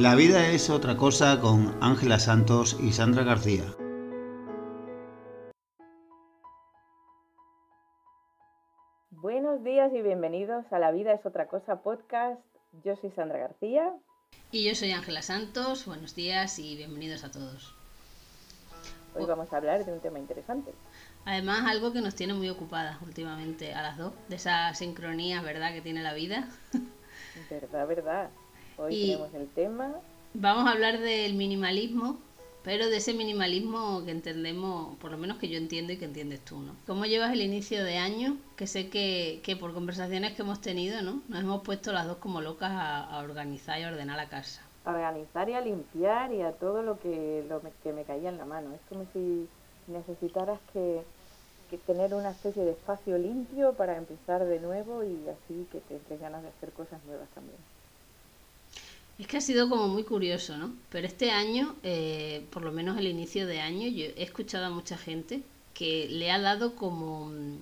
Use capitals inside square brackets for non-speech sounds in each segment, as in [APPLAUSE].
La vida es otra cosa con Ángela Santos y Sandra García. Buenos días y bienvenidos a La vida es otra cosa podcast. Yo soy Sandra García. Y yo soy Ángela Santos. Buenos días y bienvenidos a todos. Hoy vamos a hablar de un tema interesante. Además, algo que nos tiene muy ocupadas últimamente a las dos, de esa sincronía, ¿verdad?, que tiene la vida. [LAUGHS] Verdad, verdad. Hoy tenemos el tema. Vamos a hablar del minimalismo, pero de ese minimalismo que entendemos, por lo menos que yo entiendo y que entiendes tú, ¿no? ¿Cómo llevas el inicio de año? Que sé que, que por conversaciones que hemos tenido, ¿no? Nos hemos puesto las dos como locas a, organizar y a ordenar la casa. A organizar y a limpiar y a todo lo que, lo que me caía en la mano. Es como si necesitaras que, que tener una especie de espacio limpio para empezar de nuevo y así que te entre ganas de hacer cosas nuevas también. Es que ha sido como muy curioso, ¿no? Pero este año, eh, por lo menos el inicio de año, yo he escuchado a mucha gente que le ha dado como, mm,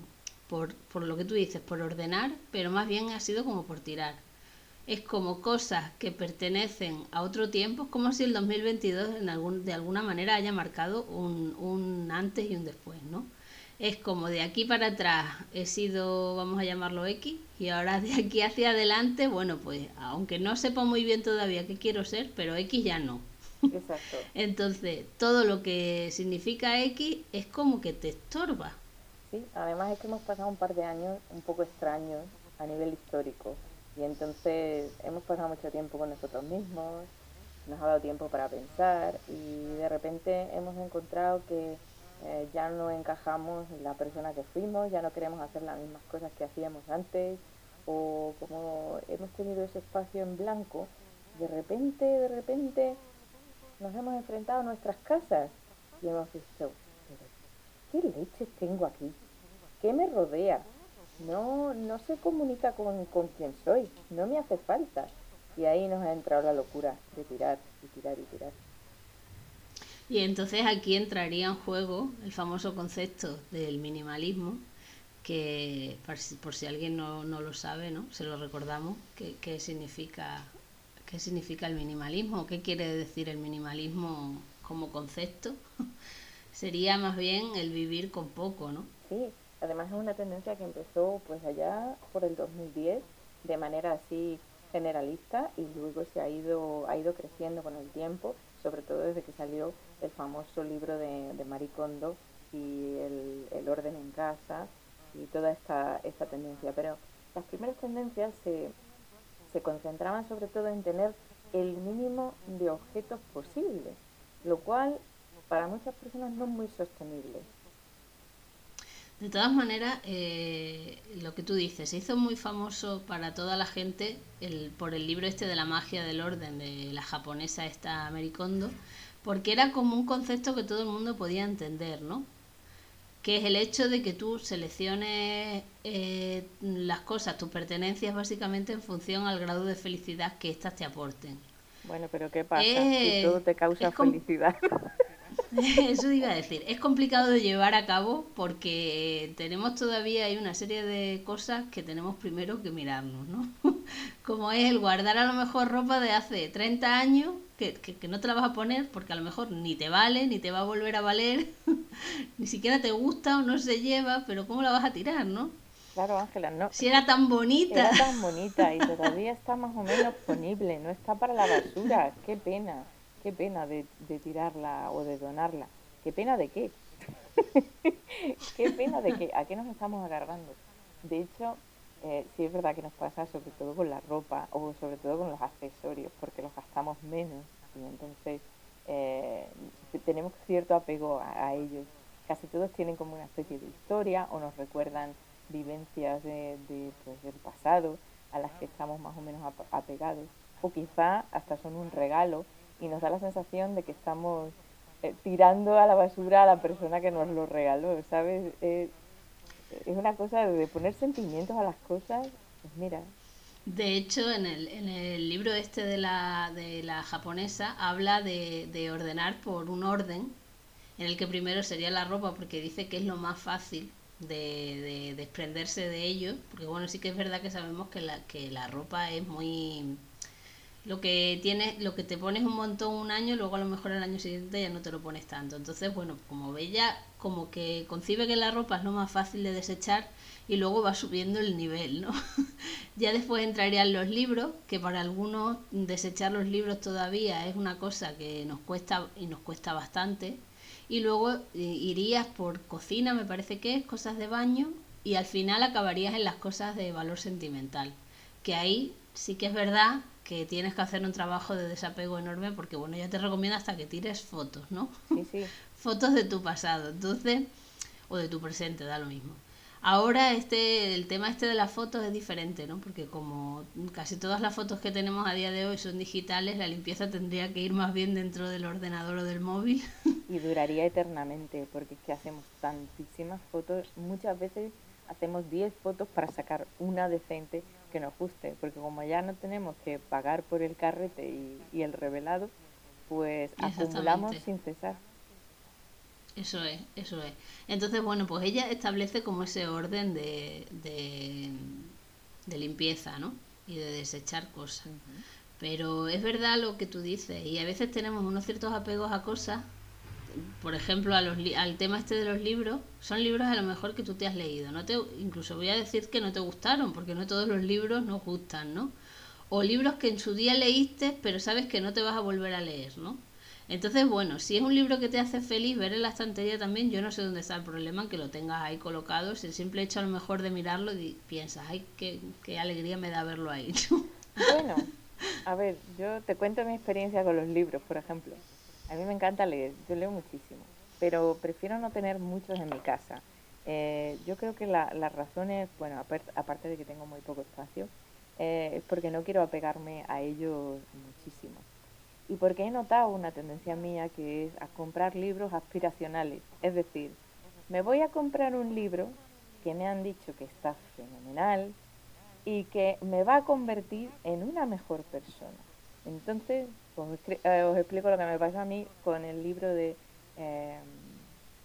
por, por lo que tú dices, por ordenar, pero más bien ha sido como por tirar. Es como cosas que pertenecen a otro tiempo, es como si el 2022 en algún, de alguna manera haya marcado un, un antes y un después, ¿no? Es como de aquí para atrás he sido, vamos a llamarlo X, y ahora de aquí hacia adelante, bueno, pues aunque no sepa muy bien todavía qué quiero ser, pero X ya no. Exacto. [LAUGHS] Entonces, todo lo que significa X es como que te estorba. Sí, además es que hemos pasado un par de años un poco extraños a nivel histórico. Y entonces hemos pasado mucho tiempo con nosotros mismos, nos ha dado tiempo para pensar y de repente hemos encontrado que eh, ya no encajamos en la persona que fuimos, ya no queremos hacer las mismas cosas que hacíamos antes, o como hemos tenido ese espacio en blanco, de repente, de repente nos hemos enfrentado a nuestras casas y hemos dicho, ¿qué leches tengo aquí? ¿Qué me rodea? No, no se comunica con, con quien soy, no me hace falta. Y ahí nos ha entrado la locura de tirar y tirar y tirar. Y entonces aquí entraría en juego el famoso concepto del minimalismo, que por si, alguien no, lo sabe, ¿no? se lo recordamos, qué, significa, qué significa el minimalismo, qué quiere decir el minimalismo como concepto. [LAUGHS] Sería más bien el vivir con poco, ¿no? Sí, además es una tendencia que empezó pues allá por el 2010 de manera así generalista y luego se ha ido, ha ido creciendo con el tiempo, sobre todo desde que salió el famoso libro de, de Marie Kondo y el, orden en casa y toda esta, esta tendencia. Pero las primeras tendencias se, se concentraban sobre todo en tener el mínimo de objetos posible, lo cual para muchas personas no es muy sostenible. De todas maneras, eh, lo que tú dices, se hizo muy famoso para toda la gente el, por el libro este de la magia del orden de la japonesa esta Kondo porque era como un concepto que todo el mundo podía entender, ¿no? Que es el hecho de que tú selecciones eh, las cosas, tus pertenencias básicamente en función al grado de felicidad que éstas te aporten. Bueno, pero ¿qué pasa? si todo te causa felicidad. [LAUGHS] [LAUGHS] Eso iba a decir. Es complicado de llevar a cabo porque tenemos todavía hay una serie de cosas que tenemos primero que mirarnos, ¿no? [LAUGHS] Como es el guardar a lo mejor ropa de hace 30 años que, que, no te la vas a poner porque a lo mejor ni te vale, ni te va a volver a valer, [LAUGHS] ni siquiera te gusta o no se lleva, pero ¿cómo la vas a tirar, no? Claro, Ángela, no. Si era tan bonita. Era tan bonita y todavía está más o menos ponible, no está para la basura. Qué pena, qué pena de, tirarla o de donarla. ¿Qué pena de qué? [LAUGHS] qué pena de qué. ¿A qué nos estamos agarrando? De hecho, eh, sí es verdad que nos pasa sobre todo con la ropa o sobre todo con los accesorios, porque los gastamos menos y entonces eh, tenemos cierto apego a, ellos. Casi todos tienen como una especie de historia o nos recuerdan vivencias de, pues, del pasado a las que estamos más o menos apegados o quizá hasta son un regalo y nos da la sensación de que estamos eh, tirando a la basura a la persona que nos lo regaló, ¿sabes? es una cosa de poner sentimientos a las cosas, pues mira. De hecho, en el, en el libro este de la, de la japonesa habla de, de ordenar por un orden, en el que primero sería la ropa, porque dice que es lo más fácil de, de, desprenderse de ello, porque bueno, sí que es verdad que sabemos que la, que la ropa es muy Lo que tienes, lo que te pones un montón un año, luego a lo mejor el año siguiente ya no te lo pones tanto. Entonces, bueno, como Bella, como que concibe que la ropa es lo más fácil de desechar y luego va subiendo el nivel, ¿no? [LAUGHS] ya después entrarían los libros, que para algunos desechar los libros todavía es una cosa que nos cuesta y nos cuesta bastante. Y luego eh, irías por cocina, me parece que es, cosas de baño, y al final acabarías en las cosas de valor sentimental. Que ahí sí que es verdad que tienes que hacer un trabajo de desapego enorme porque bueno, ya te recomiendo hasta que tires fotos, ¿no? Sí, sí. [LAUGHS] fotos de tu pasado, entonces, o de tu presente, da lo mismo. Ahora este, el tema este de las fotos es diferente, ¿no? Porque como casi todas las fotos que tenemos a día de hoy son digitales, la limpieza tendría que ir más bien dentro del ordenador o del móvil. [LAUGHS] Y duraría eternamente, porque es que hacemos tantísimas fotos, muchas veces hacemos 10 fotos para sacar una decente que nos guste, porque como ya no tenemos que pagar por el carrete y, y el revelado, pues acumulamos sin cesar. Eso es, eso es. Entonces, bueno, pues ella establece como ese orden de, de, limpieza, ¿no? Y de desechar cosas. Pero es verdad lo que tú dices, y a veces tenemos unos ciertos apegos a cosas, por ejemplo, a los al tema este de los libros, son libros a lo mejor que tú te has leído, no te incluso voy a decir que no te gustaron, porque no todos los libros nos gustan, ¿no? O libros que en su día leíste, pero sabes que no te vas a volver a leer, ¿no? Entonces, bueno, si es un libro que te hace feliz, ver en la estantería también, yo no sé dónde está el problema en que lo tengas ahí colocado. Si el simple hecho a lo mejor de mirarlo y piensas, ay, qué, qué alegría me da verlo ahí. Bueno, a ver, yo te cuento mi experiencia con los libros, por ejemplo. A mí me encanta leer, yo leo muchísimo, pero prefiero no tener muchos en mi casa. Eh, yo creo que la, la razón es, bueno, aparte de que tengo muy poco espacio, eh, es porque no quiero apegarme a ellos muchísimo y porque he notado una tendencia mía que es a comprar libros aspiracionales. Es decir, me voy a comprar un libro que me han dicho que está fenomenal y que me va a convertir en una mejor persona. Entonces, pues, eh, os explico lo que me pasa a mí con el libro de eh,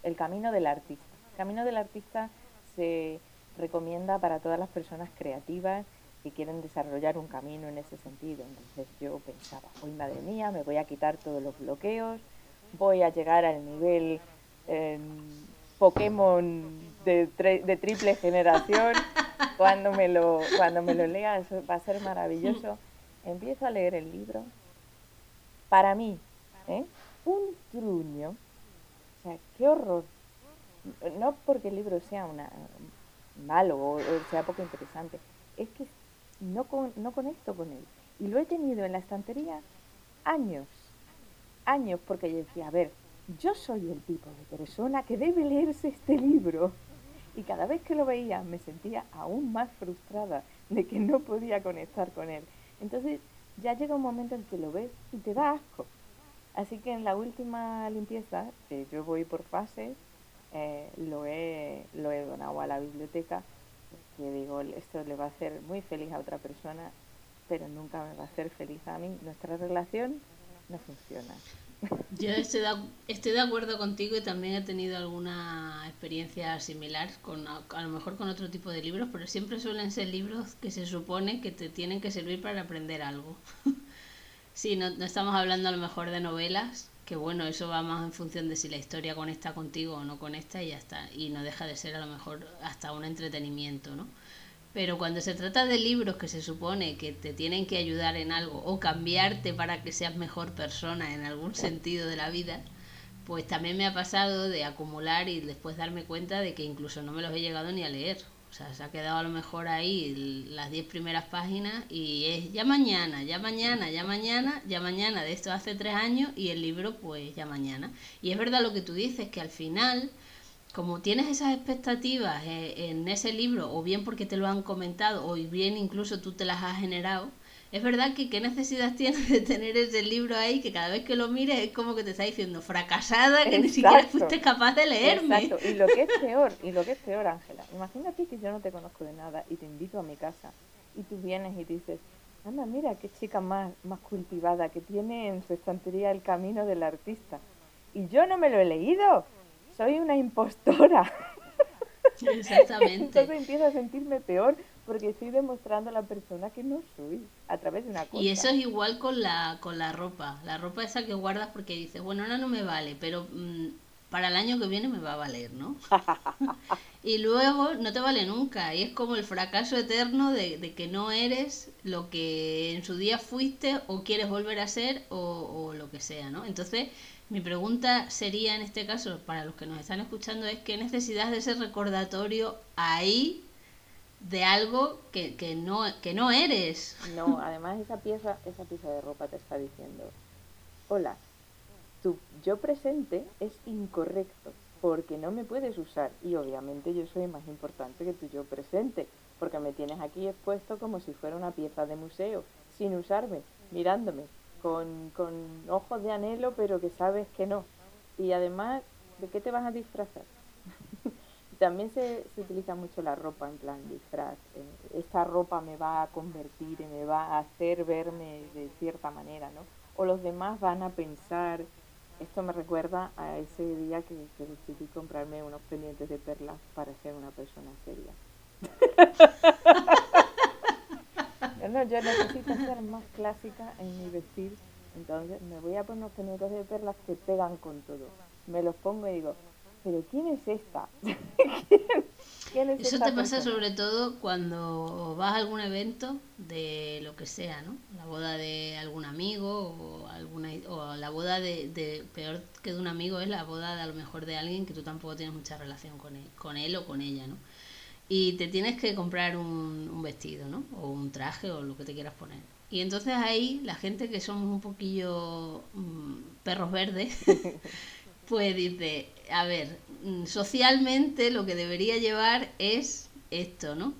El Camino del Artista. El Camino del Artista se recomienda para todas las personas creativas que quieren desarrollar un camino en ese sentido. Entonces yo pensaba, hoy madre mía, me voy a quitar todos los bloqueos, voy a llegar al nivel eh, Pokémon de, de, triple generación, cuando me, lo, cuando me lo lea eso va a ser maravilloso. Empiezo a leer el libro. Para mí, ¿eh? un truño, o sea, qué horror. No porque el libro sea una, malo o sea poco interesante, es que no, con, no conecto con él. Y lo he tenido en la estantería años, años, porque yo decía, a ver, yo soy el tipo de persona que debe leerse este libro. Y cada vez que lo veía me sentía aún más frustrada de que no podía conectar con él. Entonces ya llega un momento en que lo ves y te da asco. Así que en la última limpieza, que yo voy por fases, eh, lo, he, lo he donado a la biblioteca que digo, esto le va a hacer muy feliz a otra persona, pero nunca me va a hacer feliz a mí. Nuestra relación no funciona. Yo estoy de, estoy de acuerdo contigo y también he tenido alguna experiencia similar, con, a, lo mejor con otro tipo de libros, pero siempre suelen ser libros que se supone que te tienen que servir para aprender algo. [LAUGHS] sí, no, no estamos hablando a lo mejor de novelas, que bueno, eso va más en función de si la historia conecta contigo o no conecta y ya está. Y no deja de ser a lo mejor hasta un entretenimiento, ¿no? Pero cuando se trata de libros que se supone que te tienen que ayudar en algo o cambiarte para que seas mejor persona en algún sentido de la vida, pues también me ha pasado de acumular y después darme cuenta de que incluso no me los he llegado ni a leer. O sea, se ha quedado a lo mejor ahí las 10 primeras páginas y es ya mañana, ya mañana, ya mañana, ya mañana, de esto hace tres años y el libro pues ya mañana. Y es verdad lo que tú dices, que al final, como tienes esas expectativas eh, en ese libro, o bien porque te lo han comentado, o bien incluso tú te las has generado, es verdad que qué necesidad [LAUGHS] tienes de tener ese libro ahí que cada vez que lo mires es como que te está diciendo fracasada que ni siquiera fuiste capaz de leerme. Exacto. Y lo que es [LAUGHS] peor, y lo que es peor, Ángela, imagínate que yo no te conozco de nada y te invito a mi casa y tú vienes y dices, anda, mira qué chica más, más cultivada que tiene en su estantería el camino del artista. Y yo no me lo he leído, soy una impostora. [LAUGHS] Exactamente. Entonces empiezo a sentirme peor porque estoy demostrando a la persona que no soy a través de una cosa. Y eso es igual con la, con la ropa. La ropa esa que guardas porque dices, bueno, ahora no me vale, pero mm, para el año que viene me va a valer, ¿no? [LAUGHS] y luego no te vale nunca. Y es como el fracaso eterno de, de, que no eres lo que en su día fuiste o quieres volver a ser o, o lo que sea, ¿no? Entonces, mi pregunta sería en este caso, para los que nos están escuchando, es qué necesidad de ese recordatorio ahí de algo que, que, no, que no eres. No, además esa pieza, esa pieza de ropa te está diciendo, hola, tu yo presente es incorrecto porque no me puedes usar y obviamente yo soy más importante que tu yo presente porque me tienes aquí expuesto como si fuera una pieza de museo, sin usarme, mirándome, con, con ojos de anhelo pero que sabes que no. Y además, ¿de qué te vas a disfrazar? [LAUGHS] También se, se, utiliza mucho la ropa en plan disfraz. Eh, esta ropa me va a convertir y me va a hacer verme de cierta manera, ¿no? O los demás van a pensar. Esto me recuerda a ese día que, que decidí comprarme unos pendientes de perlas para ser una persona seria. [LAUGHS] no, yo necesito ser más clásica en mi vestir. Entonces me voy a poner unos pendientes de perlas que pegan con todo. Me los pongo y digo, pero ¿quién es esta? [LAUGHS] ¿Quién, es Eso te pasa sobre todo cuando vas a algún evento de lo que sea, ¿no? La boda de algún amigo o alguna o la boda de, de, peor que de un amigo es la boda de a lo mejor de alguien que tú tampoco tienes mucha relación con él, con él o con ella, ¿no? Y te tienes que comprar un, un vestido, ¿no? O un traje o lo que te quieras poner. Y entonces ahí la gente que somos un poquillo mmm, perros verdes [LAUGHS] pues dice, a ver, mm, socialmente lo que debería llevar es esto, ¿no?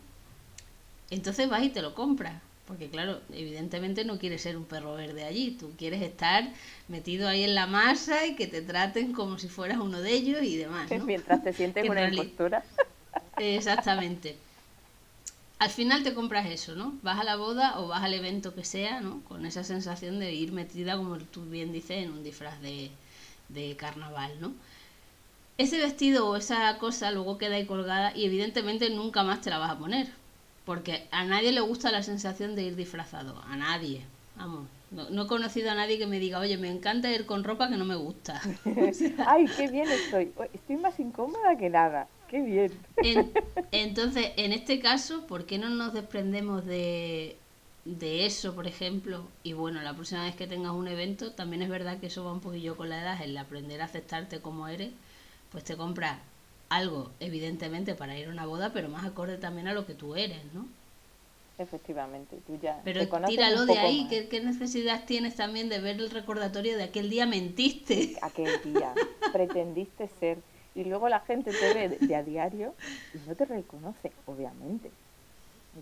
Entonces vas y te lo compras. Porque claro, evidentemente no quieres ser un perro verde allí, tú quieres estar metido ahí en la masa y que te traten como si fueras uno de ellos y demás. [LAUGHS] ¿no? Mientras te sientes [LAUGHS] una impostura. Exactamente. Al final te compras eso, ¿no? Vas a la boda o vas al evento que sea, ¿no? Con esa sensación de ir metida, como tú bien dices, en un disfraz de, de carnaval, ¿no? Ese vestido o esa cosa luego queda ahí colgada y evidentemente nunca más te la vas a poner. Porque a nadie le gusta la sensación de ir disfrazado. A nadie. Vamos. No, no he conocido a nadie que me diga, oye, me encanta ir con ropa que no me gusta. [LAUGHS] Ay, qué bien estoy. Estoy más incómoda que nada. Qué bien. En, [LAUGHS] entonces, en este caso, ¿por qué no nos desprendemos de, de eso, por ejemplo, y bueno, la próxima vez que tengas un evento, también es verdad que eso va un poquillo con la edad, el aprender a aceptarte como eres, pues te compras algo, evidentemente, para ir a una boda, pero más acorde también a lo que tú eres, ¿no? Efectivamente, tú ya. Pero tíralo de ahí, ¿qué, ¿qué, necesidad tienes también de ver el recordatorio de aquel día mentiste? Aquel día, [LAUGHS] pretendiste ser. Y luego la gente te ve de, de a diario y no te reconoce, obviamente.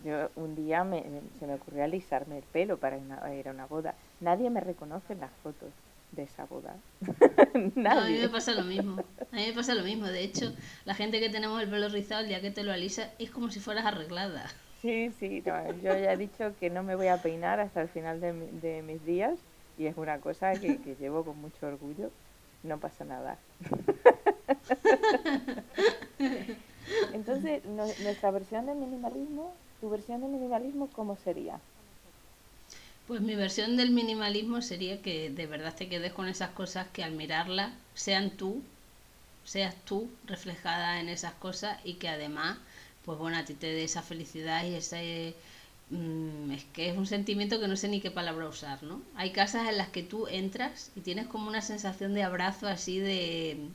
Yo un día me, se me ocurrió alisarme el pelo para ir a una boda. Nadie me reconoce en las fotos de esa boda. [LAUGHS] no, a mí me pasa lo mismo. A mí me pasa lo mismo. De hecho, la gente que tenemos el pelo rizado el día que te lo alisas es como si fueras arreglada. Sí, sí. No, yo ya he dicho que no me voy a peinar hasta el final de, de mis días y es una cosa que, que llevo con mucho orgullo. No pasa nada. [LAUGHS] [LAUGHS] Entonces, nuestra versión del minimalismo ¿Tu versión de minimalismo cómo sería? Pues mi versión del minimalismo sería que de verdad te quedes con esas cosas que al mirarlas sean tú, seas tú reflejada en esas cosas y que además, pues bueno, a ti te dé esa felicidad y ese... Mm, es que es un sentimiento que no sé ni qué palabra usar, ¿no? Hay casas en las que tú entras y tienes como una sensación de abrazo así de,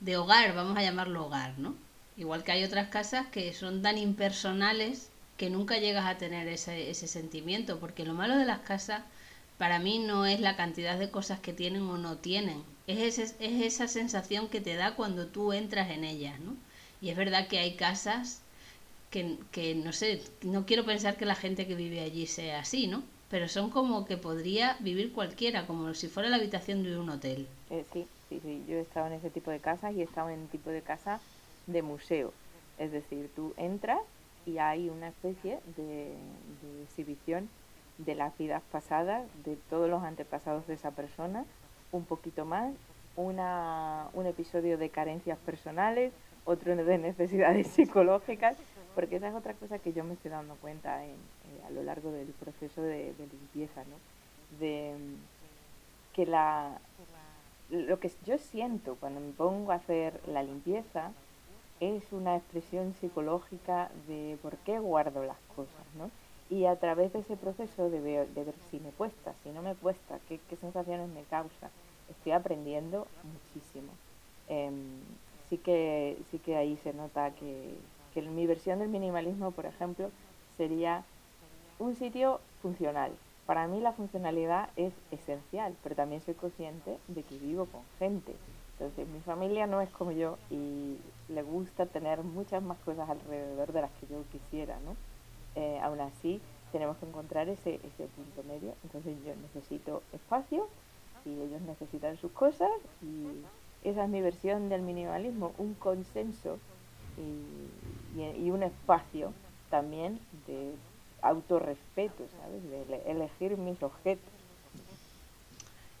de hogar, vamos a llamarlo hogar, ¿no? Igual que hay otras casas que son tan impersonales que nunca llegas a tener ese, ese sentimiento, porque lo malo de las casas para mí no es la cantidad de cosas que tienen o no tienen, es, es esa sensación que te da cuando tú entras en ellas, ¿no? Y es verdad que hay casas que, que, no sé, no quiero pensar que la gente que vive allí sea así, ¿no? Pero son como que podría vivir cualquiera, como si fuera la habitación de un hotel. Eh, sí, sí, sí, yo he estado en ese tipo de casas y he estado en tipo de casa de museo. Es decir, tú entras y hay una especie de, de exhibición de las vidas pasadas, de todos los antepasados de esa persona, un poquito más, una, un episodio de carencias personales, otro de necesidades [LAUGHS] psicológicas, porque esa es otra cosa que yo me estoy dando cuenta en, eh, a lo largo del proceso de, limpieza, ¿no? De que la, lo que yo siento cuando me pongo a hacer la limpieza es una expresión psicológica de por qué guardo las cosas, ¿no? Y a través de ese proceso de ver, de ver si me cuesta, si no me cuesta, qué, sensaciones me causa, estoy aprendiendo muchísimo. Em, sí, que, sí que ahí se nota que, que mi versión del minimalismo, por ejemplo, sería un sitio funcional. Para mí la funcionalidad es esencial, pero también soy consciente de que vivo con gente. Entonces mi familia no es como yo y le gusta tener muchas más cosas alrededor de las que yo quisiera, ¿no? Eh, aún así tenemos que encontrar ese, ese punto medio. Entonces yo necesito espacio y ellos necesitan sus cosas y esa es mi versión del minimalismo, un consenso y, y un espacio también de autorrespeto, ¿sabes? De elegir mis objetos.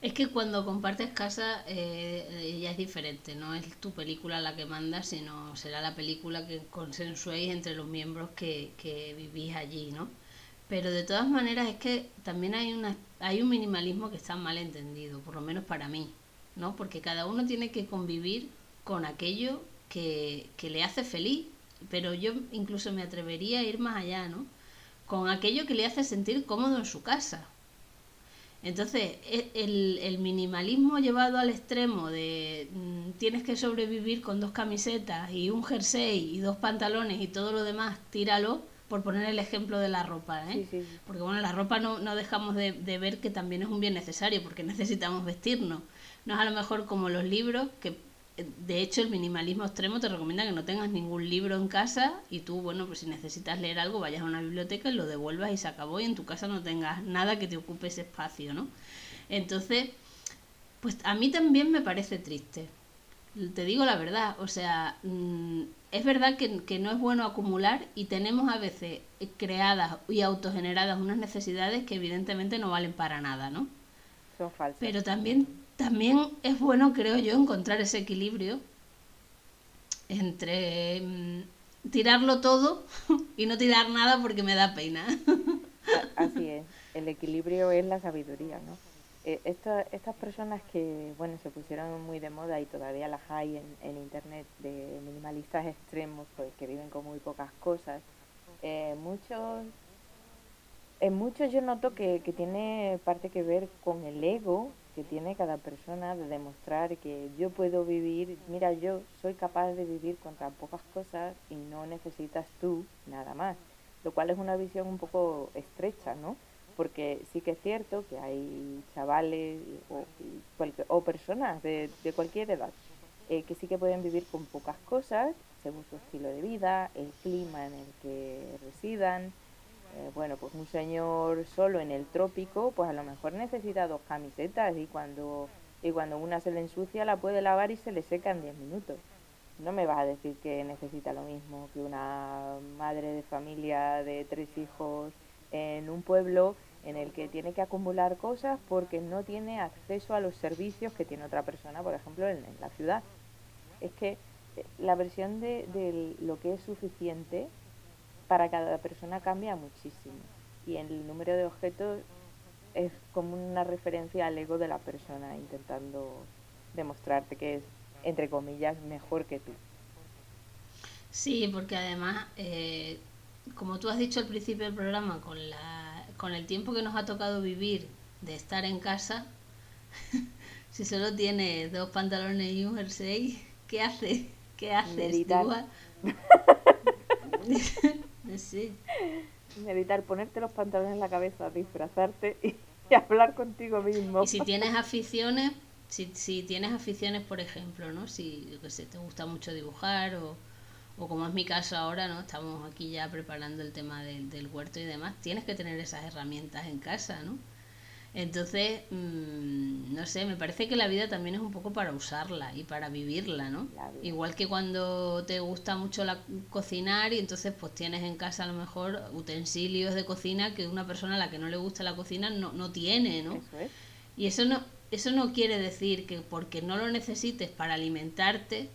Es que cuando compartes casa eh, ya es diferente, no es tu película la que manda, sino será la película que consensuéis entre los miembros que, que vivís allí, ¿no? Pero de todas maneras es que también hay, una, hay un minimalismo que está mal entendido, por lo menos para mí, ¿no? Porque cada uno tiene que convivir con aquello que, que le hace feliz, pero yo incluso me atrevería a ir más allá, ¿no? Con aquello que le hace sentir cómodo en su casa, entonces, e, el, minimalismo llevado al extremo de mm, tienes que sobrevivir con dos camisetas y un jersey y dos pantalones y todo lo demás, tíralo, por poner el ejemplo de la ropa, ¿eh? Porque bueno, la ropa no, no dejamos de, de, ver que también es un bien necesario porque [LAUGHS] necesitamos vestirnos. No es a lo mejor como los libros, que de hecho, el minimalismo extremo te recomienda que no tengas ningún libro en casa y tú, bueno, pues si necesitas leer algo, vayas a una biblioteca y lo devuelvas y se acabó y en tu casa no tengas nada que te ocupe ese espacio, ¿no? Entonces, pues a mí también me parece triste. Te digo la verdad, o sea, mm, es verdad que, que no es bueno acumular y tenemos a veces creadas y autogeneradas unas necesidades que evidentemente no valen para nada, ¿no? Son falsas. Pero también también es bueno, creo yo, encontrar ese equilibrio entre mm, tirarlo todo [LAUGHS] y no tirar nada porque me da pena. Así es, el equilibrio es la sabiduría, ¿no? Eh, estas personas que, bueno, se pusieron muy de moda y todavía las hay en, en internet de minimalistas extremos, pues que viven con muy pocas cosas, eh, muchos en muchos yo noto que, que tiene parte que ver con el ego que tiene cada persona de demostrar que yo puedo vivir, mira, yo soy capaz de vivir con tan pocas cosas y no necesitas tú nada más, lo cual es una visión un poco estrecha, ¿no? Porque sí que es cierto que hay chavales o, o personas de, de, cualquier edad eh, que sí que pueden vivir con pocas cosas según su estilo de vida, el clima en el que residan, eh, bueno, pues un señor solo en el trópico, pues a lo mejor necesita dos camisetas y cuando, y cuando una se le ensucia la puede lavar y se le seca en 10 minutos. No me vas a decir que necesita lo mismo que una madre de familia de tres hijos en un pueblo en el que tiene que acumular cosas porque no tiene acceso a los servicios que tiene otra persona, por ejemplo, en, la ciudad. Es que eh, la versión de, de lo que es suficiente para cada persona cambia muchísimo. Y el número de objetos es como una referencia al ego de la persona intentando demostrarte que es, entre comillas, mejor que tú. Sí, porque además, eh, como tú has dicho al principio del programa, con, la, con el tiempo que nos ha tocado vivir de estar en casa, [LAUGHS] si solo tienes dos pantalones y un jersey, ¿qué haces? ¿Qué haces? [LAUGHS] Sí. [LAUGHS] Meditar, ponerte los pantalones en la cabeza, disfrazarte y, hablar contigo mismo. Y si tienes [LAUGHS] aficiones, si, si tienes aficiones, por ejemplo, ¿no? Si que sé, te gusta mucho dibujar o, o como es mi caso ahora, ¿no? Estamos aquí ya preparando el tema del huerto y demás, tienes que tener esas herramientas en casa, ¿no? Entonces, mm, no sé, me parece que la vida también es un poco para usarla y para vivirla, ¿no? Igual que cuando te gusta mucho la, cocinar y entonces pues tienes en casa a lo mejor utensilios de cocina que una persona a la que no le gusta la cocina no, no tiene, ¿no? Y eso no, eso no quiere decir que porque no lo necesites para alimentarte,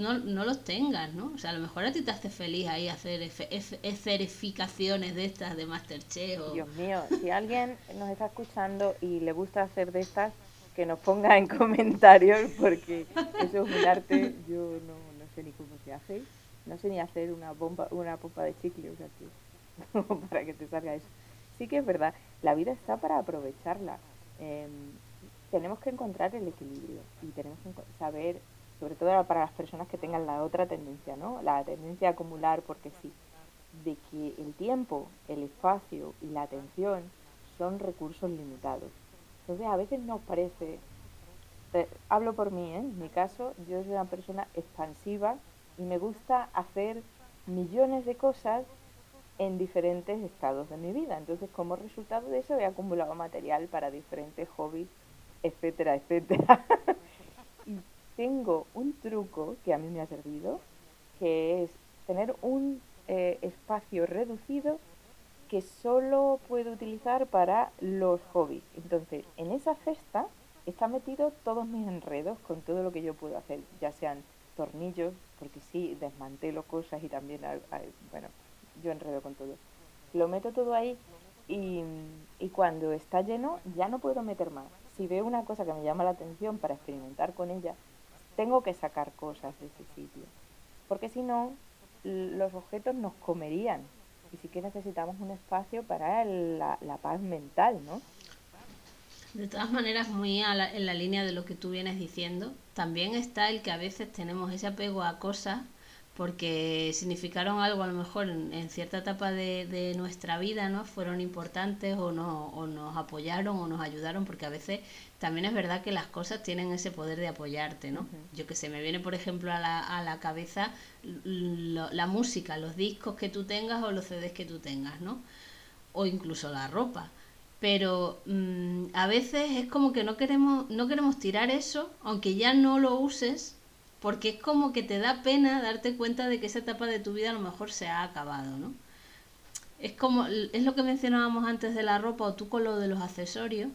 no, no los tengas, ¿no? O sea, a lo mejor a ti te hace feliz ahí hacer escerificaciones de estas de Masterchef. O... Dios mío, si alguien nos está escuchando y le gusta hacer de estas, que nos ponga en [LAUGHS] comentarios, porque eso es un arte, yo no, no sé ni cómo se hace, no sé ni hacer una bomba, una pompa de chicle, o [LAUGHS] para que te salga eso. Sí que es verdad, la vida está para aprovecharla. Em, tenemos que encontrar el equilibrio y tenemos que saber, sobre todo para las personas que tengan la otra tendencia, ¿no? La tendencia a acumular porque sí, de que el tiempo, el espacio y la atención son recursos limitados. Entonces a veces nos parece, eh, hablo por mí, ¿eh? en mi caso, yo soy una persona expansiva y me gusta hacer millones de cosas en diferentes estados de mi vida. Entonces, como resultado de eso, he acumulado material para diferentes hobbies etcétera, etcétera. [LAUGHS] tengo un truco que a mí me ha servido, que es tener un eh, espacio reducido que solo puedo utilizar para los hobbies. Entonces, en esa cesta está metido todos mis enredos con todo lo que yo puedo hacer, ya sean tornillos, porque sí, desmantelo cosas y también, bueno, yo enredo con todo. Lo meto todo ahí y, y cuando está lleno ya no puedo meter más si veo una cosa que me llama la atención para experimentar con ella, tengo que sacar cosas de ese sitio. Porque si no, los objetos nos comerían. Y sí que necesitamos un espacio para la, paz mental, ¿no? De todas maneras, muy en la línea de lo que tú vienes diciendo, también está el que a veces tenemos ese apego a cosas porque significaron algo a lo mejor en, cierta etapa de, nuestra vida, ¿no? Fueron importantes o, no, o nos apoyaron o nos ayudaron, porque a veces también es verdad que las cosas tienen ese poder de apoyarte, ¿no? Yo que sé, me viene por ejemplo a la, a la cabeza la música, los discos que tú tengas o los CDs que tú tengas, ¿no? O incluso la ropa. Pero mm, a veces es como que no queremos, no queremos tirar eso, aunque ya no lo uses, porque es como que te da pena darte cuenta de que esa etapa de tu vida a lo mejor se ha acabado, ¿no? Es como, es lo que mencionábamos antes de la ropa o tú con lo de los accesorios,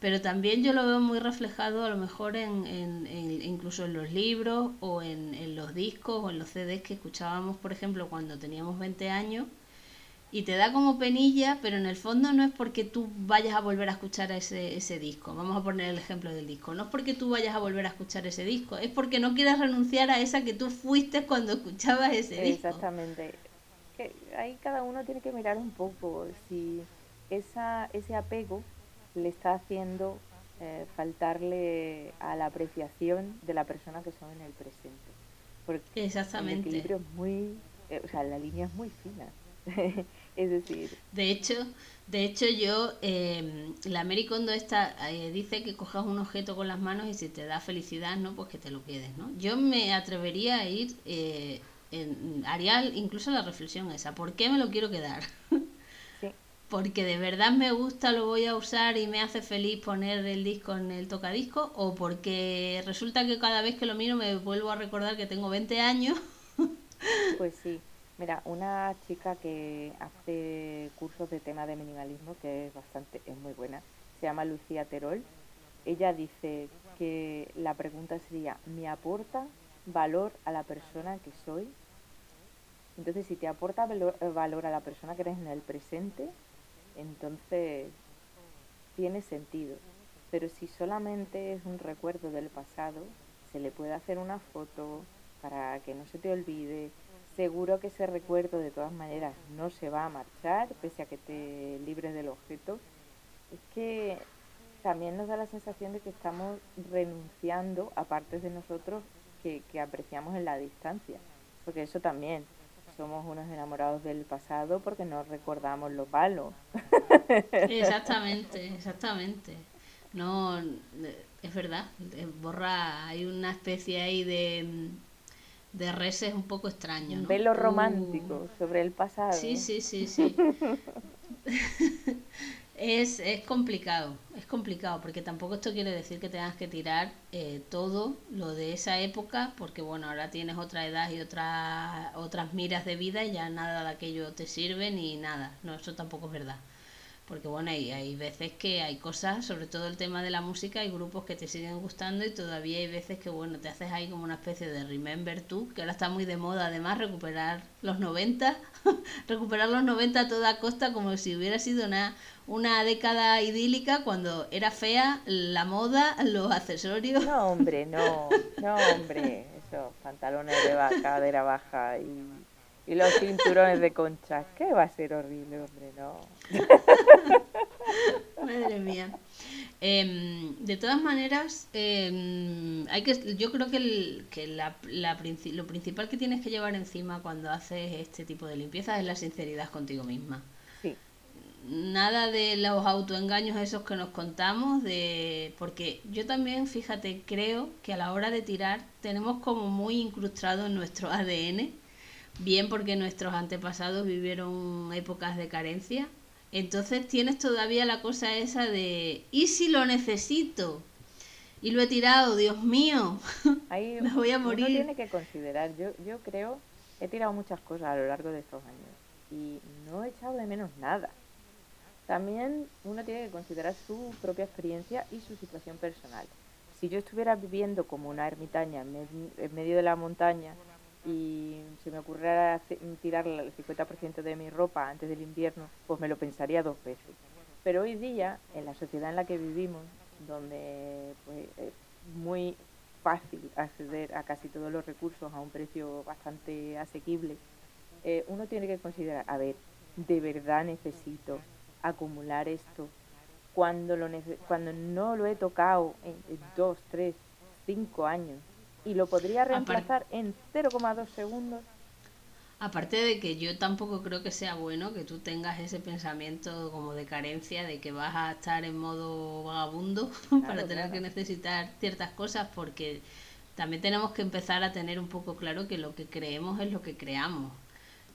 pero también yo lo veo muy reflejado a lo mejor en, en, incluso en los libros o en, en los discos o en los CDs que escuchábamos, por ejemplo, cuando teníamos 20 años y te da como penilla, pero en el fondo no es porque tú vayas a volver a escuchar ese, ese disco. Vamos a poner el ejemplo del disco. No es porque tú vayas a volver a escuchar ese disco, es porque no quieras renunciar a esa que tú fuiste cuando escuchabas ese disco. Exactamente. Ahí cada uno tiene que mirar un poco si esa, ese apego le está haciendo eh, faltarle a la apreciación de la persona que son en el presente. Porque Exactamente. el equilibrio es muy, eh, o sea, la línea es muy fina. [LAUGHS] es decir. De hecho, de hecho yo, eh, la Americondo esta eh, dice que cojas un objeto con las manos y si te da felicidad, ¿no? Pues que te lo quedes, ¿no? Yo me atrevería a ir, eh, en, haría incluso la reflexión esa, ¿por qué me lo quiero quedar? porque de verdad me gusta, lo voy a usar y me hace feliz poner el disco en el tocadisco, o porque resulta que cada vez que lo miro me vuelvo a recordar que tengo 20 años. pues sí, Mira, una chica que hace cursos de tema de minimalismo, que es bastante, es muy buena, se llama Lucía Terol. Ella dice que la pregunta sería, ¿me aporta valor a la persona que soy? Entonces, si te aporta valor a la persona que eres en el presente, entonces tiene sentido. Pero si solamente es un recuerdo del pasado, se le puede hacer una foto para que no se te olvide, seguro que ese recuerdo de todas maneras no se va a marchar, pese a que te libres del objeto. Es que también nos da la sensación de que estamos renunciando a partes de nosotros que, apreciamos en la distancia. Porque eso también, somos unos enamorados del pasado porque no recordamos lo malo. [LAUGHS] Exactamente, exactamente. No, es verdad, borra, hay una especie ahí de de res es un poco extraño. ¿no? Un velo romántico sobre el pasado. Sí, sí, sí, sí. [LAUGHS] es, es complicado, es complicado, porque tampoco esto quiere decir que tengas que tirar eh, todo lo de esa época, porque bueno, ahora tienes otra edad y otra, otras miras de vida y ya nada de aquello te sirve ni nada. No, eso tampoco es verdad. Porque bueno, hay, hay veces que hay cosas, sobre todo el tema de la música, hay grupos que te siguen gustando y todavía hay veces que bueno, te haces ahí como una especie de remember tú, que ahora está muy de moda además recuperar los 90, [LAUGHS] recuperar los 90 a toda costa como si hubiera sido una, una década idílica cuando era fea la moda, los accesorios. No, hombre, no, no, hombre, [LAUGHS] esos pantalones de cadera baja y y los cinturones de concha. ¿Qué va a ser horrible, hombre? No. [LAUGHS] Madre mía. Em, de todas maneras, em, hay que, yo creo que, el, que la, la, lo principal que tienes que llevar encima cuando haces este tipo de limpieza es la sinceridad contigo misma. Sí. Nada de los autoengaños esos que nos contamos, de porque yo también, fíjate, creo que a la hora de tirar tenemos como muy incrustado en nuestro ADN bien porque nuestros antepasados vivieron épocas de carencia. Entonces tienes todavía la cosa esa de, ¿y si lo necesito? Y lo he tirado, Dios mío, [LAUGHS] Ahí me voy a morir. Uno tiene que considerar, yo, yo creo, he tirado muchas cosas a lo largo de estos años y no he echado de menos nada. También uno tiene que considerar su propia experiencia y su situación personal. Si yo estuviera viviendo como una ermitaña en medio de la montaña, y se me ocurriera tirar el 50% de mi ropa antes del invierno, pues me lo pensaría dos veces. Pero hoy día, en la sociedad en la que vivimos, donde pues, es muy fácil acceder a casi todos los recursos a un precio bastante asequible, eh, uno tiene que considerar, a ver, ¿de verdad necesito acumular esto cuando, lo cuando no lo he tocado en dos, tres, cinco años? Y lo podría reemplazar en 0,2 segundos. Aparte de que yo tampoco creo que sea bueno que tú tengas ese pensamiento como de carencia, de que vas a estar en modo vagabundo [LAUGHS] para tener que necesitar ciertas cosas, porque también tenemos que empezar a tener un poco claro que lo que creemos es lo que creamos.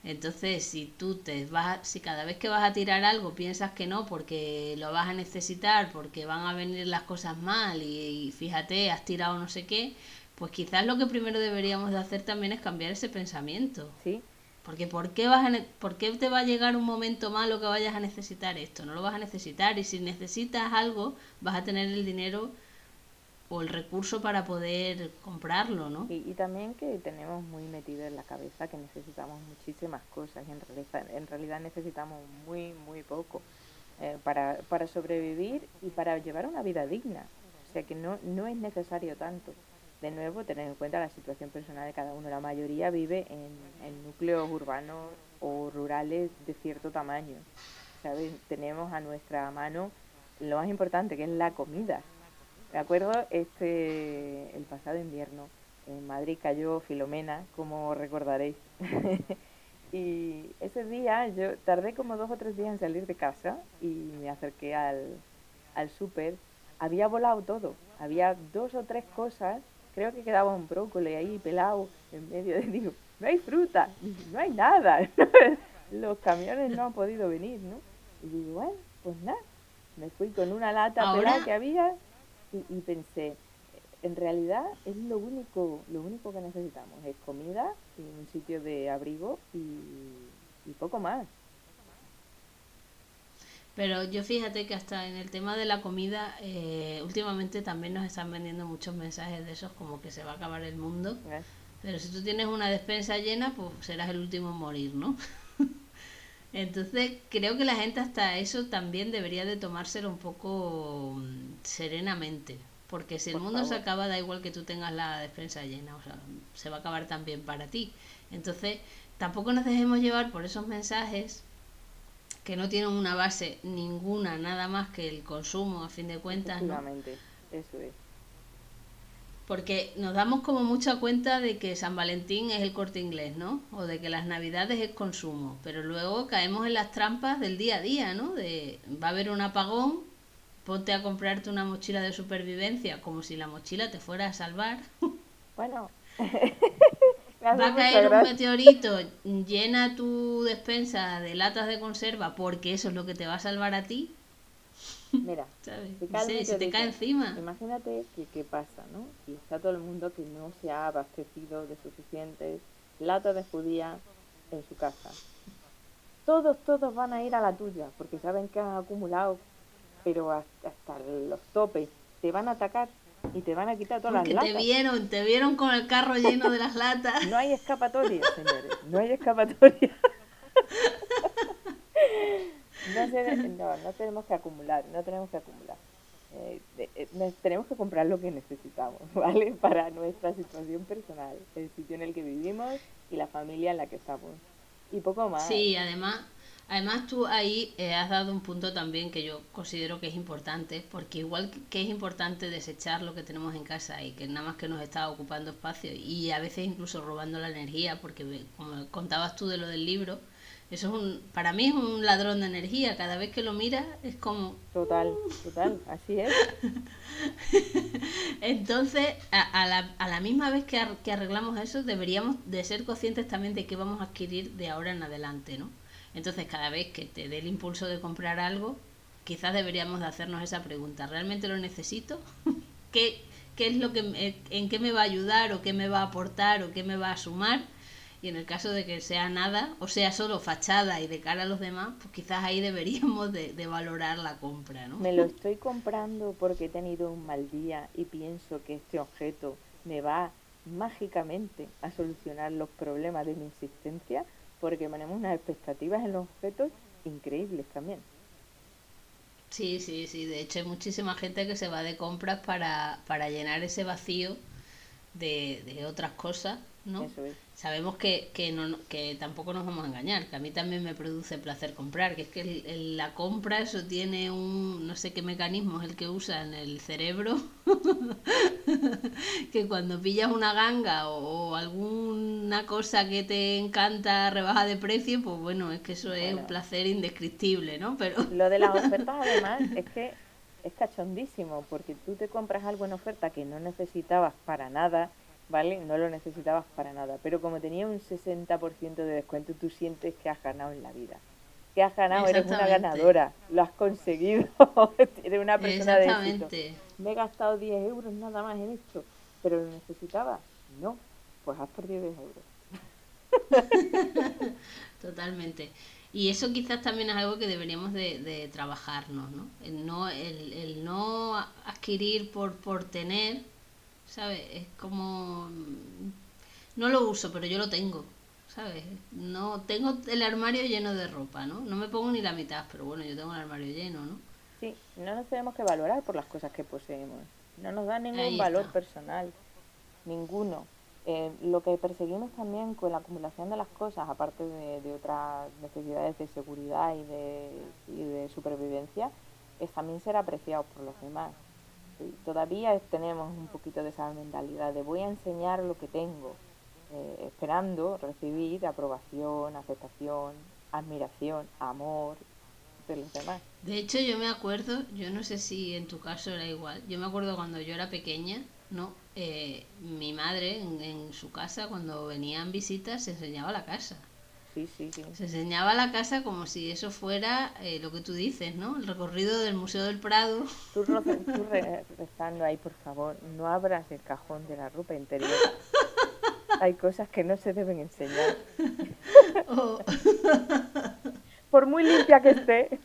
Entonces, si tú te vas, si cada vez que vas a tirar algo piensas que no porque lo vas a necesitar, porque van a venir las cosas mal y fíjate, has tirado no sé qué, pues quizás lo que primero deberíamos de hacer también es cambiar ese pensamiento. Sí. Porque ¿por qué, vas a ¿por qué te va a llegar un momento malo que vayas a necesitar esto? No lo vas a necesitar y si necesitas algo vas a tener el dinero o el recurso para poder comprarlo, ¿no? Y, y también que tenemos muy metido en la cabeza que necesitamos muchísimas cosas y en realidad, en realidad necesitamos muy, muy poco eh, para, para sobrevivir y para llevar una vida digna. O sea que no, no es necesario tanto de nuevo, tener en cuenta la situación personal de cada uno. La mayoría vive en, núcleos urbanos o rurales de cierto tamaño. ¿Sabes? Tenemos a nuestra mano lo más importante, que es la comida. De acuerdo, este, el pasado invierno en Madrid cayó Filomena, como recordaréis. [LAUGHS] y ese día yo tardé como dos o tres días en salir de casa y me acerqué al, al súper. Había volado todo. Había dos o tres cosas creo que quedaba un brócoli ahí pelado en medio de, [LAUGHS] digo, no hay fruta, no hay nada, [LAUGHS] los camiones no han podido venir, ¿no? Y digo, bueno, pues nada, me fui con una lata pelada que había y, pensé, en realidad es lo único, lo único que necesitamos, es comida y un sitio de abrigo y poco más. Pero yo fíjate que hasta en el tema de la comida, eh, últimamente también nos están vendiendo muchos mensajes de esos como que se va a acabar el mundo. Pero si tú tienes una despensa llena, pues serás el último en morir, ¿no? [LAUGHS] Entonces creo que la gente hasta eso también debería de tomárselo un poco mm, serenamente. Porque si el mundo se acaba, da igual que tú tengas la despensa llena, o sea, se va a acabar también para ti. Entonces, tampoco nos dejemos llevar por esos mensajes que no tienen una base ninguna, nada más que el consumo, a fin de cuentas. ¿no? eso es. Porque nos damos como mucha cuenta de que San Valentín es el corte inglés, ¿no? O de que las navidades es consumo. Pero luego caemos en las trampas del día a día, ¿no? De va a haber un apagón, ponte a comprarte una mochila de supervivencia, como si la mochila te fuera a salvar. Bueno, [LAUGHS] va a caer un meteorito, llena tu despensa de latas de conserva porque eso es lo que te va a salvar a ti. Mira, [LAUGHS] Si te cae encima. Imagínate que qué pasa, ¿no? Y está todo el mundo que no se ha abastecido de suficientes latas de judía en su casa. todos, todos van a ir a la tuya, porque saben que has acumulado, pero hasta, hasta los topes, te van a atacar y te van a quitar todas Porque las te latas. vieron, te vieron con el carro lleno de las latas. No hay escapatoria, señores, no hay escapatoria. No, se- no, no tenemos que acumular, no tenemos que acumular. Eh, eh, tenemos que comprar lo que necesitamos, [LAUGHS] ¿vale? Para nuestra situación personal, el sitio en el que vivimos y la familia en la que estamos. Y poco más. Sí, además, además tú ahí eh, has dado un punto también que yo considero que es importante, porque igual que es importante desechar lo que tenemos en casa y que nada más que nos está ocupando espacio y a veces incluso robando la energía, porque ve- como contabas tú de lo del libro, eso es un, para mí es un ladrón de energía, cada vez que lo miras es como, Total, total, así es. [LAUGHS] Entonces, a, a la, a la misma vez que, ar- que arreglamos eso, deberíamos de ser conscientes también de qué vamos a adquirir de ahora en adelante, ¿no? Entonces, cada vez que te dé el impulso de comprar algo, quizás deberíamos de hacernos esa pregunta, ¿realmente lo necesito? [LAUGHS] ¿Qué, qué es lo que en qué me va a ayudar o qué me va a aportar o qué me va a sumar? Y en el caso de que sea nada, o sea solo fachada y de cara a los demás, pues quizás ahí deberíamos de, de valorar la compra, ¿no? Me lo estoy comprando porque he tenido un mal día y pienso que este objeto me va mágicamente a solucionar los problemas de mi existencia porque tenemos unas expectativas en los objetos increíbles también. Sí, sí, sí. De hecho, hay muchísima gente que se va de compras para, para llenar ese vacío de, de otras cosas, ¿no? Eso es. Sabemos que, que, no, que tampoco nos vamos a engañar, que a mí también me produce placer comprar, que es que el- el- la compra eso tiene un, no sé qué mecanismo es el que usa en el cerebro, [LAUGHS] que cuando pillas una ganga o, o alguna cosa que te encanta rebaja de precio, pues bueno, es que eso es un placer indescriptible, ¿no? Pero Lo de las [LAUGHS] ofertas además es que es cachondísimo porque tú te compras algo en oferta que no necesitabas para nada, ¿vale? No lo necesitabas para nada, pero como tenía un 60% de descuento, tú sientes que has ganado en la vida. Que has ganado, eres una ganadora, lo has conseguido, [LAUGHS] eres una persona de éxito. Me he gastado 10 euros nada más en esto, pero lo necesitaba. No, pues has perdido 10 euros. [LAUGHS] Totalmente. Y eso quizás también es algo que deberíamos de, de trabajarnos, ¿no? El no, el, el no adquirir por, por tener, ¿sabes? Es como... mm, No lo uso, pero yo lo tengo, ¿sabes? No tengo el armario lleno de ropa, ¿no? No me pongo ni la mitad, pero bueno, yo tengo el armario lleno, ¿no? Sí, no nos tenemos que valorar por las cosas que poseemos. No nos da ningún valor personal, ninguno. Eh, lo que perseguimos también con la acumulación de las cosas, aparte de, de otras necesidades de seguridad y de, y de supervivencia, es también ser apreciados por los demás. Todavía tenemos un poquito de esa mentalidad de voy a enseñar lo que tengo, eh, esperando recibir aprobación, aceptación, admiración, amor de los demás. De hecho, yo me acuerdo, yo no sé si en tu caso era igual, yo me acuerdo cuando yo era pequeña, ¿no? Eh, mi madre en, en su casa, cuando venían visitas, se enseñaba la casa. Sí, sí, sí. Se enseñaba la casa como si eso fuera eh, lo que tú dices, ¿no? El recorrido del Museo del Prado. Tú, tú [LAUGHS] re- rezando ahí, por favor, no abras el cajón de la ropa interior. Hay cosas que no se deben enseñar. o- [LAUGHS] Por muy limpia que esté.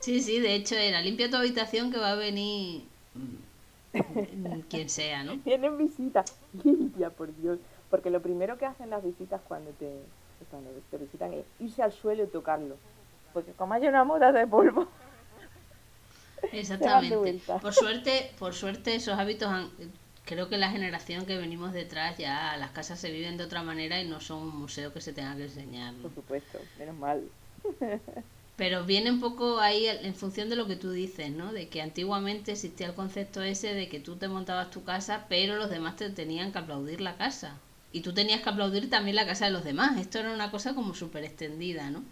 Sí, sí, de hecho era limpia tu habitación que va a venir mm, quien sea, ¿no? [LAUGHS] Tienen visitas. Limpia, por Dios. Porque lo primero que hacen las visitas cuando te, cuando te visitan es irse al suelo y tocarlo. Porque como hay una moda de polvo. Exactamente. Por suerte, por suerte esos hábitos han, creo que la generación que venimos detrás ya las casas se viven de otra manera y no son un museo que se tenga que enseñar. ¿no? Por supuesto, menos mal. [LAUGHS] Pero viene un poco ahí en función de lo que tú dices, ¿no? De que antiguamente existía el concepto ese de que tú te montabas tu casa, pero los demás te tenían que aplaudir la casa. Y tú tenías que aplaudir también la casa de los demás. Esto era una cosa como súper extendida, ¿no?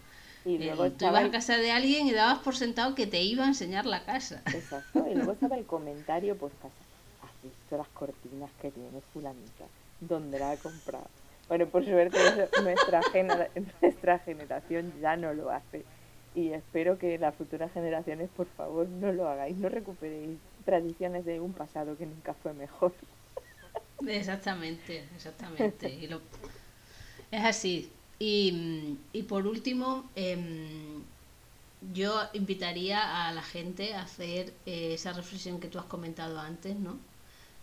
Y Eh, luego tú ibas a casa de alguien y dabas por sentado que te iba a enseñar la casa. Exacto, y luego estaba el comentario por casa. ¿Has visto las cortinas que tiene fulanita? ¿Dónde la ha comprado? Bueno, por suerte eso, nuestra, genera- nuestra generación ya no lo hace. Y espero que las futuras generaciones, por favor, no lo hagáis, no recuperéis tradiciones de un pasado que nunca fue mejor. Exactamente, exactamente. Es así. Y, y por último, em, yo invitaría a la gente a hacer eh, esa reflexión que tú has comentado antes, ¿no?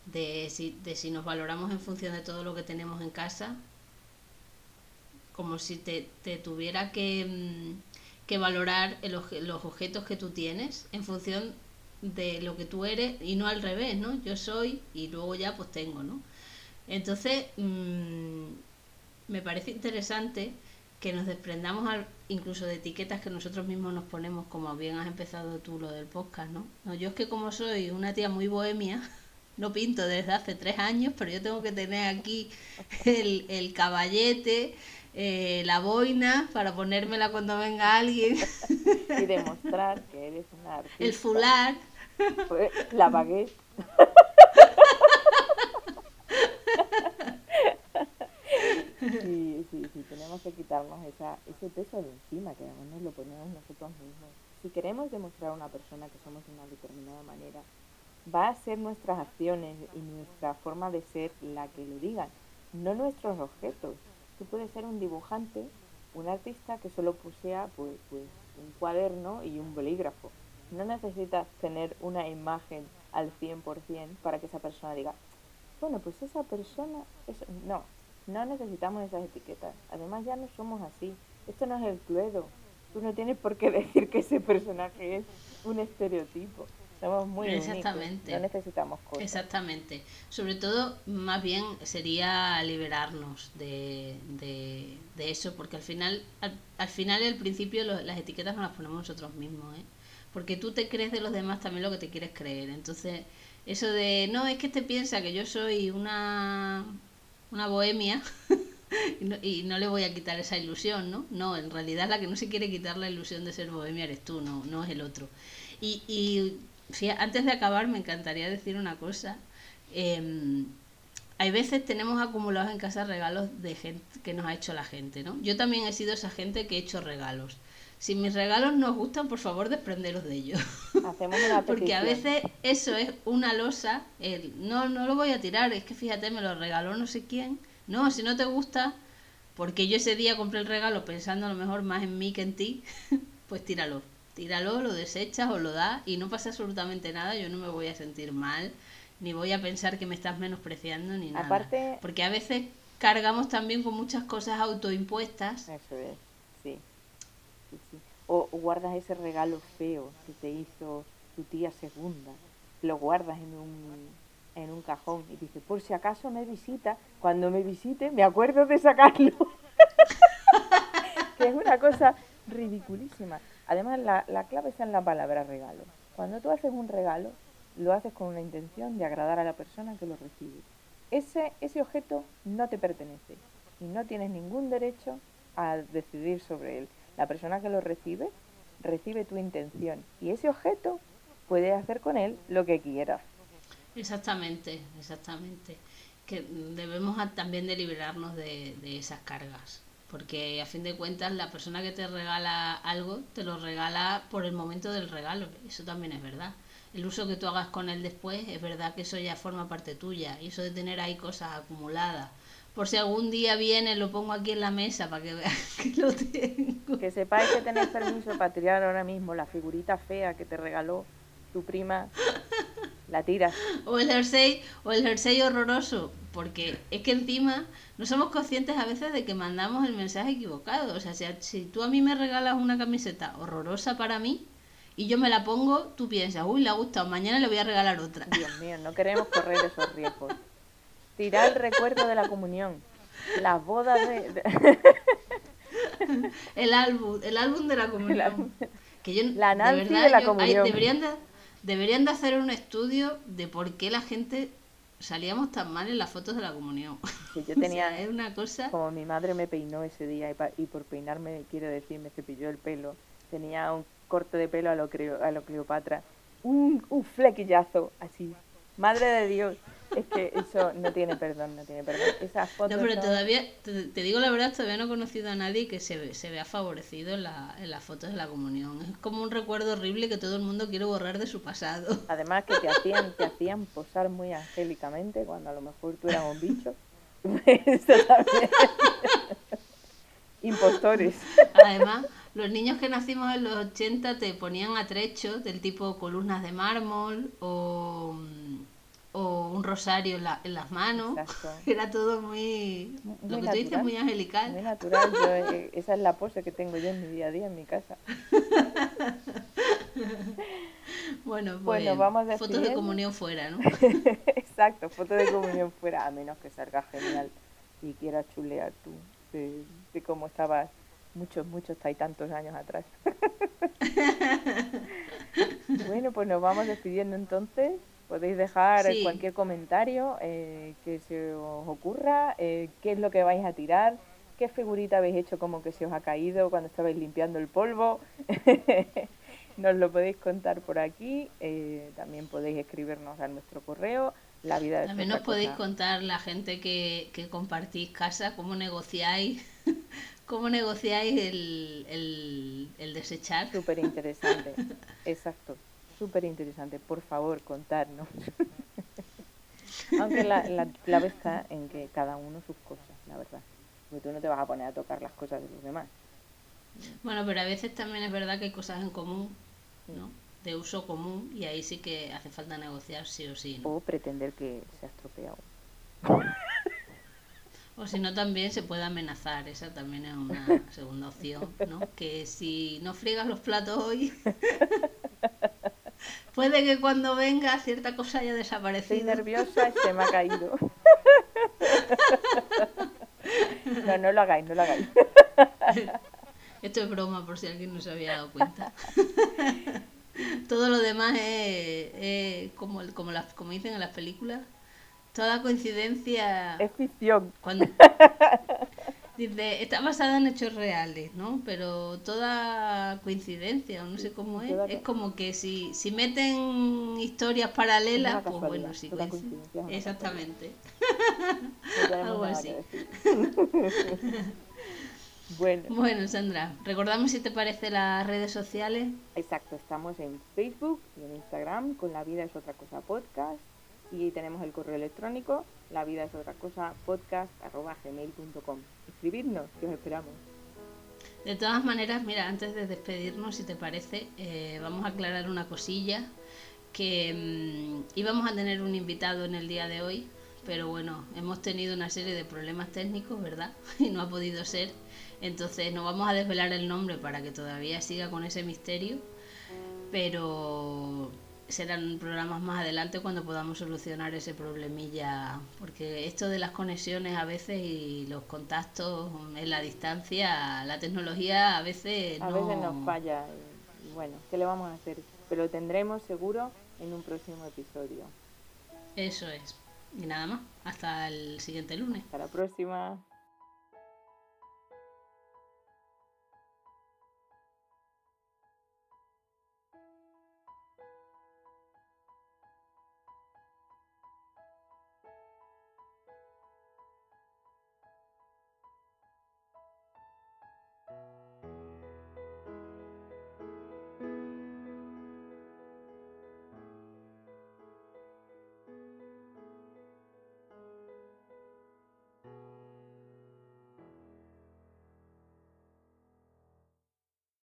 De si, de si nos valoramos en función de todo lo que tenemos en casa, como si te, te tuviera que, mm, que valorar el los objetos que tú tienes en función de lo que tú eres y no al revés, ¿no? Yo soy y luego ya pues tengo, ¿no? Entonces, mmm, me parece interesante que nos desprendamos incluso de etiquetas que nosotros mismos nos ponemos, como bien has empezado tú lo del podcast, ¿no? no yo es que como soy una tía muy bohemia, [LAUGHS] no pinto desde hace tres años, pero yo tengo que tener aquí el, el caballete, eh, la boina para ponérmela cuando venga alguien. Y demostrar que eres una artista. El fular. Pues, la baguette. Sí, sí, sí, tenemos que quitarnos esa, ese peso de encima, que además nos lo ponemos nosotros mismos. Si queremos demostrar a una persona que somos de una determinada manera, va a ser nuestras acciones y nuestra forma de ser la que lo digan, no nuestros objetos. Tú puedes ser un dibujante, un artista que solo posea pues, pues un cuaderno y un bolígrafo. No necesitas tener una imagen al 100% para que esa persona diga, bueno, pues esa persona, eso, no, no necesitamos esas etiquetas. Además ya no somos así. Esto no es el Cluedo. Tú no tienes por qué [LAUGHS] decir que ese personaje es un estereotipo. Somos muy Exactamente. No necesitamos cosas. Exactamente. Sobre todo, más bien sería liberarnos de, de, eso, porque al final, al, final y al principio las etiquetas nos las ponemos nosotros mismos, ¿eh? Porque tú te crees de los demás también lo que te quieres creer. Entonces, eso de, no, es que te piensa que yo soy una una bohemia [LAUGHS] y, no, le voy a quitar esa ilusión, ¿no? No, en realidad la que no se quiere quitar la ilusión de ser bohemia eres tú, no, no es el otro. Y, y antes de acabar me encantaría decir una cosa. Em, hay veces tenemos acumulados en casa regalos de gente que nos ha hecho la gente, ¿no? Yo también he sido esa gente que he hecho regalos. Si mis regalos no os gustan, por favor, desprenderos de ellos. Hacemos una [LAUGHS] Porque a veces eso es una losa. El, no, no lo voy a tirar, es que fíjate, me lo regaló no sé quién. No, si no te gusta, porque yo ese día compré el regalo pensando a lo mejor más en mí que en ti, [LAUGHS] pues tíralo. Tíralo, lo desechas o lo das y no pasa absolutamente nada. Yo no me voy a sentir mal, ni voy a pensar que me estás menospreciando, ni nada. Aparte... Porque a veces cargamos también con muchas cosas autoimpuestas. Eso es, o, guardas ese regalo feo que te hizo tu tía segunda, lo guardas en un, en un cajón y dices, por si acaso me visita, cuando me visite me acuerdo de sacarlo. [LAUGHS] que es una cosa ridiculísima. Además, la, la clave está en la palabra regalo. Cuando tú haces un regalo, lo haces con una intención de agradar a la persona que lo recibe. Ese, ese objeto no te pertenece y no tienes ningún derecho a decidir sobre él la persona que lo recibe recibe tu intención y ese objeto puede hacer con él lo que quiera. Exactamente, exactamente. Que debemos también de liberarnos de, de esas cargas, porque a fin de cuentas la persona que te regala algo te lo regala por el momento del regalo, eso también es verdad. El uso que tú hagas con él después es verdad que eso ya forma parte tuya y eso de tener ahí cosas acumuladas por si algún día viene, lo pongo aquí en la mesa para que vean [LAUGHS] que lo tengo. Que sepáis que tenéis permiso para tirar ahora mismo la figurita fea que te regaló tu prima. La tiras. O el jersey, o el jersey horroroso. Porque es que encima no somos conscientes a veces de que mandamos el mensaje equivocado. O sea, si, si tú a mí me regalas una camiseta horrorosa para mí, y yo me la pongo, tú piensas, uy, le ha gustado, mañana le voy a regalar otra. Dios mío, no queremos correr esos riesgos. Tirar el recuerdo de la comunión. Las bodas de... [LAUGHS] el álbum, el álbum de la comunión. Que yo, la de, verdad, de la comunión. deberían, de, deberían de hacer un estudio de por qué la gente salíamos tan mal en las fotos de la comunión. yo [LAUGHS] tenía, es una cosa... Como mi madre me peinó ese día y, por peinarme, quiero decir, me cepilló el pelo. Tenía un corte de pelo a lo, a lo Cleopatra. Un, un flequillazo, así. Madre de Dios. Es que eso no tiene perdón, no tiene perdón. Esas fotos no, pero todavía, te, digo la verdad, todavía no he conocido a nadie que se, se vea favorecido en, la, en las fotos de la comunión. Es como un recuerdo horrible que todo el mundo quiere borrar de su pasado. Además que te hacían, te hacían posar muy angélicamente cuando a lo mejor tú eras un bicho. [LAUGHS] Eso también. Impostores. Además, los niños que nacimos en los 80 te ponían atrechos del tipo columnas de mármol o, o un rosario en, la- en las manos. Exacto. [LAUGHS] Era todo muy... Muy lo que tú dices, natural. muy angelical. Muy natural. yo, eh, esa es la pose que tengo yo en mi día a día en mi casa. [LAUGHS] Bueno, pues Bueno, vamos fotos de comunión fuera, ¿no? [LAUGHS] Exacto, foto de comunión fuera, a menos que salga genial y quieras chulear tú de, de cómo estabas muchos, muchos, hay tantos años atrás. bueno, pues nos vamos despidiendo entonces. Podéis dejar Sí. cualquier comentario eh, que se os ocurra, eh, qué es lo que vais a tirar, qué figurita habéis hecho como que se os ha caído cuando estabais limpiando el polvo. [LAUGHS] Nos lo podéis contar por aquí. eh, también podéis escribirnos a nuestro correo. La vida es También nos podéis cosa. contar la gente que, que compartís casa, cómo negociáis, [LAUGHS] cómo negociáis el, el, el desechar. Súper interesante. [LAUGHS] Exacto. Súper interesante. Por favor, contarnos. [LAUGHS] Aunque la, la clave está en que cada uno sus cosas, la verdad. Porque tú no te vas a poner a tocar las cosas de los demás. Bueno, pero a veces también es verdad que hay cosas en común, ¿no? De uso común y ahí sí que hace falta negociar sí o sí, ¿no? O pretender que se ha estropeado. O si no, también se puede amenazar, esa también es una segunda opción, ¿no? [LAUGHS] Que si no friegas los platos hoy, [LAUGHS] puede que cuando venga cierta cosa haya Estoy desaparecido. nerviosa y se me ha caído. No, no lo hagáis, no lo hagáis. Esto es broma por si alguien no se había dado cuenta. Todo lo demás es, es como, como, las, como dicen en las películas, toda coincidencia... Es ficción. Cuando dice, está basada en hechos reales, ¿no? Pero toda coincidencia, o no sé cómo es, es co- como que si, si meten historias paralelas, pues bueno, sí, coincidencia Exactamente. [LAUGHS] Algo así. [LAUGHS] Bueno, Bueno, Sandra, recordamos si te parece las redes sociales. exacto, estamos en Facebook y en Instagram con La Vida es Otra Cosa Podcast y tenemos el correo electrónico la vida es otra cosa podcast gmail.com. Escribidnos, que os esperamos. De todas maneras, mira, antes de despedirnos, si te parece, eh, vamos a aclarar una cosilla, que mm, íbamos a tener un invitado en el día de hoy, pero bueno, hemos tenido una serie de problemas técnicos, ¿verdad? [LAUGHS] Y no ha podido ser. Entonces no vamos a desvelar el nombre para que todavía siga con ese misterio, pero serán programas más adelante cuando podamos solucionar ese problemilla, porque esto de las conexiones a veces y los contactos en la distancia, la tecnología a veces A no... veces nos falla bueno, ¿qué le vamos a hacer? Pero lo tendremos seguro en un próximo episodio. Eso es. Y nada más, hasta el siguiente lunes. Hasta la próxima.